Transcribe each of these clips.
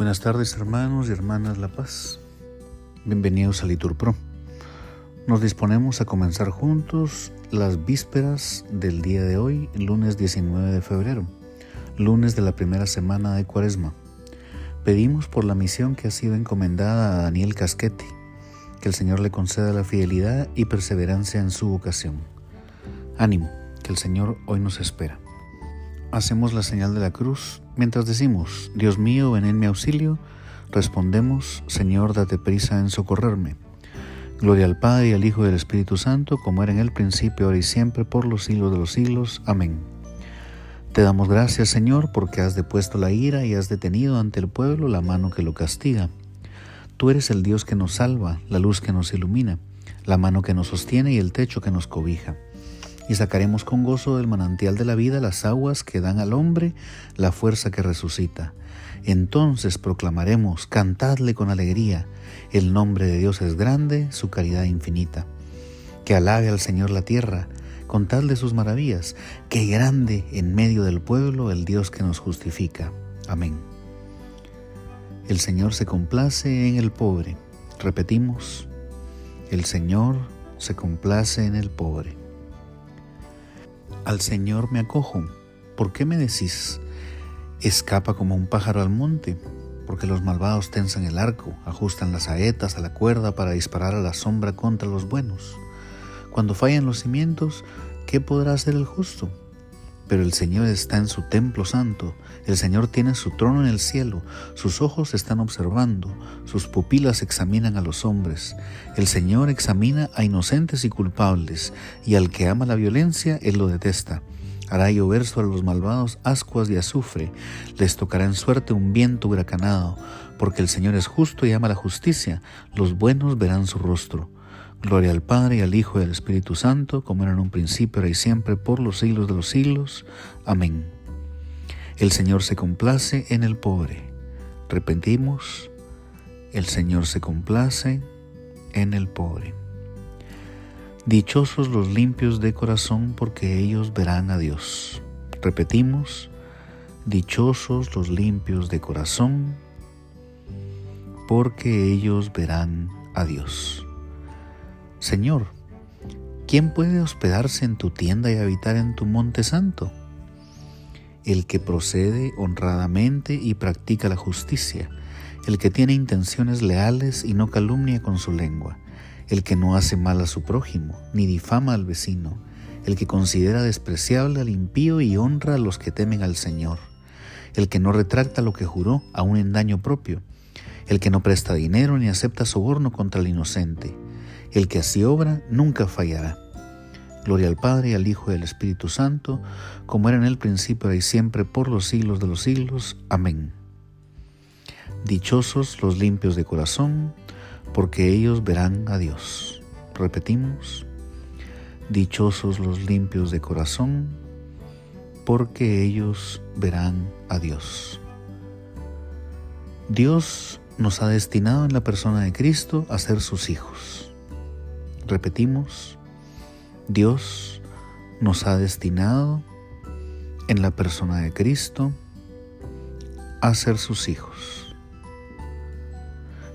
Buenas tardes hermanos y hermanas La Paz. Bienvenidos a Litur Pro. Nos disponemos a comenzar juntos las vísperas del día de hoy, lunes 19 de febrero, lunes de la primera semana de Cuaresma. Pedimos por la misión que ha sido encomendada a Daniel Casquete, que el Señor le conceda la fidelidad y perseverancia en su vocación. Ánimo, que el Señor hoy nos espera. Hacemos la señal de la cruz mientras decimos, Dios mío, ven en mi auxilio. Respondemos, Señor, date prisa en socorrerme. Gloria al Padre y al Hijo y al Espíritu Santo, como era en el principio, ahora y siempre, por los siglos de los siglos. Amén. Te damos gracias, Señor, porque has depuesto la ira y has detenido ante el pueblo la mano que lo castiga. Tú eres el Dios que nos salva, la luz que nos ilumina, la mano que nos sostiene y el techo que nos cobija y sacaremos con gozo del manantial de la vida las aguas que dan al hombre la fuerza que resucita. Entonces proclamaremos, cantadle con alegría, el nombre de Dios es grande, su caridad infinita. Que alabe al Señor la tierra, contadle sus maravillas, que grande en medio del pueblo el Dios que nos justifica. Amén. El Señor se complace en el pobre. Repetimos, el Señor se complace en el pobre. Al Señor me acojo. ¿Por qué me decís? Escapa como un pájaro al monte, porque los malvados tensan el arco, ajustan las saetas a la cuerda para disparar a la sombra contra los buenos. Cuando fallan los cimientos, ¿qué podrá hacer el justo? Pero el Señor está en su templo santo, el Señor tiene su trono en el cielo, sus ojos están observando, sus pupilas examinan a los hombres. El Señor examina a inocentes y culpables, y al que ama la violencia, Él lo detesta. Hará llover sobre los malvados ascuas de azufre, les tocará en suerte un viento huracanado, porque el Señor es justo y ama la justicia, los buenos verán su rostro. Gloria al Padre, y al Hijo y al Espíritu Santo, como era en un principio, ahora y siempre, por los siglos de los siglos. Amén. El Señor se complace en el pobre. Repetimos, el Señor se complace en el pobre. Dichosos los limpios de corazón, porque ellos verán a Dios. Repetimos, dichosos los limpios de corazón, porque ellos verán a Dios. Señor, ¿quién puede hospedarse en tu tienda y habitar en tu monte santo? El que procede honradamente y practica la justicia, el que tiene intenciones leales y no calumnia con su lengua, el que no hace mal a su prójimo, ni difama al vecino, el que considera despreciable al impío y honra a los que temen al Señor, el que no retracta lo que juró, aun en daño propio, el que no presta dinero ni acepta soborno contra el inocente, el que así obra nunca fallará. Gloria al Padre, al Hijo y al Espíritu Santo, como era en el principio y siempre, por los siglos de los siglos. Amén. Dichosos los limpios de corazón, porque ellos verán a Dios. Repetimos, dichosos los limpios de corazón, porque ellos verán a Dios. Dios nos ha destinado en la persona de Cristo a ser sus hijos. Repetimos, Dios nos ha destinado en la persona de Cristo a ser sus hijos.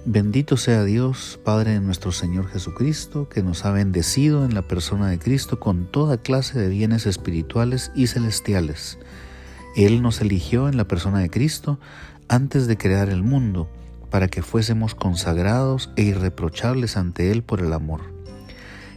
Bendito sea Dios, Padre de nuestro Señor Jesucristo, que nos ha bendecido en la persona de Cristo con toda clase de bienes espirituales y celestiales. Él nos eligió en la persona de Cristo antes de crear el mundo, para que fuésemos consagrados e irreprochables ante Él por el amor.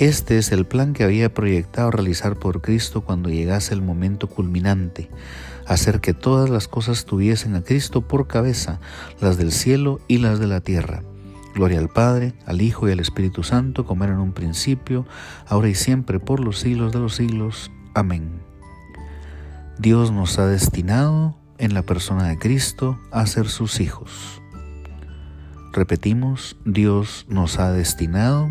este es el plan que había proyectado realizar por Cristo cuando llegase el momento culminante, hacer que todas las cosas tuviesen a Cristo por cabeza, las del cielo y las de la tierra. Gloria al Padre, al Hijo y al Espíritu Santo, como era en un principio, ahora y siempre, por los siglos de los siglos. Amén. Dios nos ha destinado en la persona de Cristo a ser sus hijos. Repetimos, Dios nos ha destinado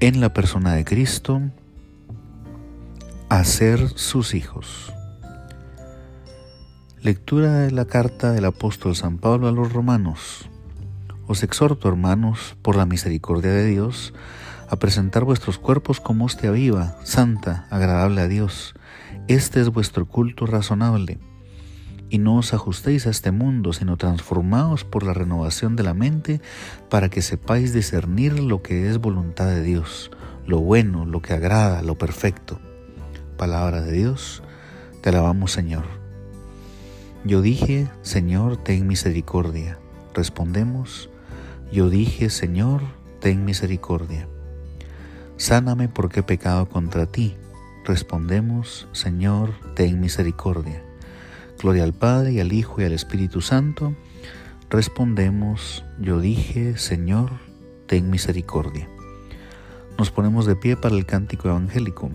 en la persona de Cristo a ser sus hijos. Lectura de la carta del apóstol San Pablo a los romanos. Os exhorto, hermanos, por la misericordia de Dios, a presentar vuestros cuerpos como hostia viva, santa, agradable a Dios. Este es vuestro culto razonable. Y no os ajustéis a este mundo, sino transformaos por la renovación de la mente, para que sepáis discernir lo que es voluntad de Dios, lo bueno, lo que agrada, lo perfecto. Palabra de Dios, te alabamos Señor. Yo dije, Señor, ten misericordia. Respondemos, yo dije, Señor, ten misericordia. Sáname porque he pecado contra ti. Respondemos, Señor, ten misericordia. Gloria al Padre y al Hijo y al Espíritu Santo. Respondemos, yo dije, Señor, ten misericordia. Nos ponemos de pie para el cántico evangélico.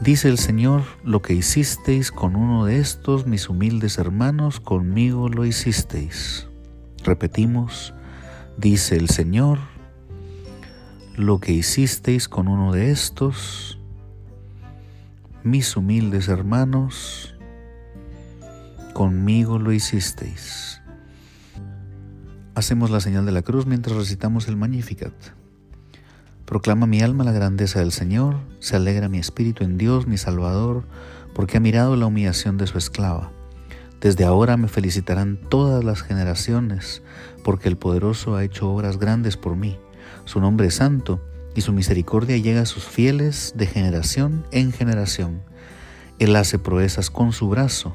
Dice el Señor, lo que hicisteis con uno de estos mis humildes hermanos, conmigo lo hicisteis. Repetimos, dice el Señor, lo que hicisteis con uno de estos, mis humildes hermanos, conmigo lo hicisteis. Hacemos la señal de la cruz mientras recitamos el Magnificat. Proclama mi alma la grandeza del Señor, se alegra mi espíritu en Dios, mi Salvador, porque ha mirado la humillación de su esclava. Desde ahora me felicitarán todas las generaciones, porque el poderoso ha hecho obras grandes por mí. Su nombre es santo y su misericordia llega a sus fieles de generación en generación. Él hace proezas con su brazo,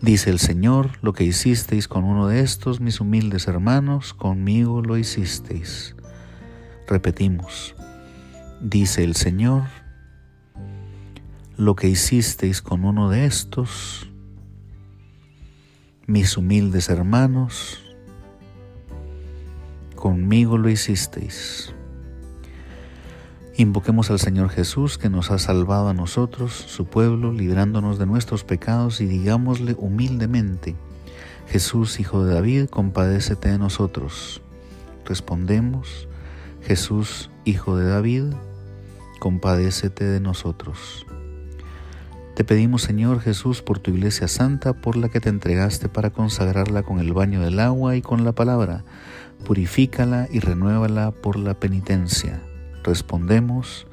Dice el Señor, lo que hicisteis con uno de estos, mis humildes hermanos, conmigo lo hicisteis. Repetimos, dice el Señor, lo que hicisteis con uno de estos, mis humildes hermanos, conmigo lo hicisteis. Invoquemos al Señor Jesús que nos ha salvado a nosotros, su pueblo, librándonos de nuestros pecados y digámosle humildemente, Jesús, Hijo de David, compadécete de nosotros. Respondemos, Jesús, Hijo de David, compadécete de nosotros. Te pedimos, Señor Jesús, por tu iglesia santa, por la que te entregaste para consagrarla con el baño del agua y con la palabra, purifícala y renuévala por la penitencia Respondemos,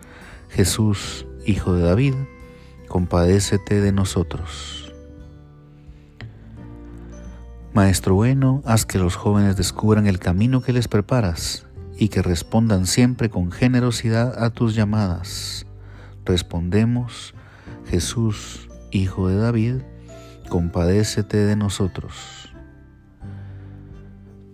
Jesús, Hijo de David, compadécete de nosotros. Maestro bueno, haz que los jóvenes descubran el camino que les preparas y que respondan siempre con generosidad a tus llamadas. Respondemos, Jesús, Hijo de David, compadécete de nosotros.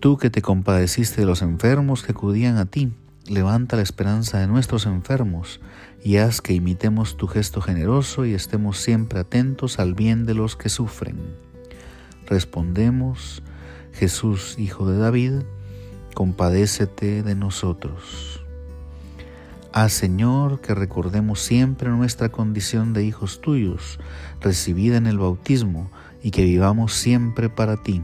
Tú que te compadeciste de los enfermos que acudían a ti, levanta la esperanza de nuestros enfermos y haz que imitemos tu gesto generoso y estemos siempre atentos al bien de los que sufren. Respondemos, Jesús, Hijo de David, compadécete de nosotros. Haz, Señor, que recordemos siempre nuestra condición de hijos tuyos, recibida en el bautismo, y que vivamos siempre para ti.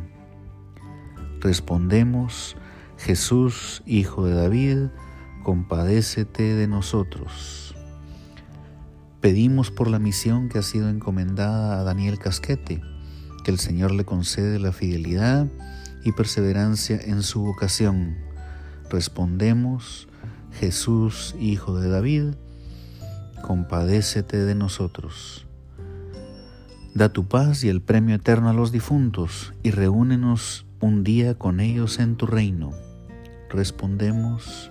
Respondemos, Jesús, Hijo de David, compadécete de nosotros. Pedimos por la misión que ha sido encomendada a Daniel Casquete, que el Señor le concede la fidelidad y perseverancia en su vocación. Respondemos, Jesús, Hijo de David, compadécete de nosotros. Da tu paz y el premio eterno a los difuntos y reúnenos un día con ellos en tu reino. Respondemos,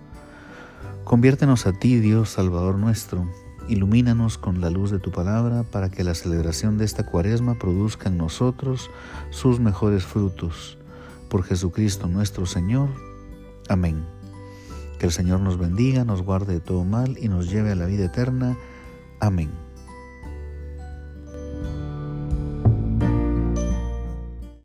Conviértenos a ti, Dios Salvador nuestro. Ilumínanos con la luz de tu palabra para que la celebración de esta cuaresma produzca en nosotros sus mejores frutos por Jesucristo nuestro Señor. Amén. Que el Señor nos bendiga, nos guarde de todo mal y nos lleve a la vida eterna. Amén.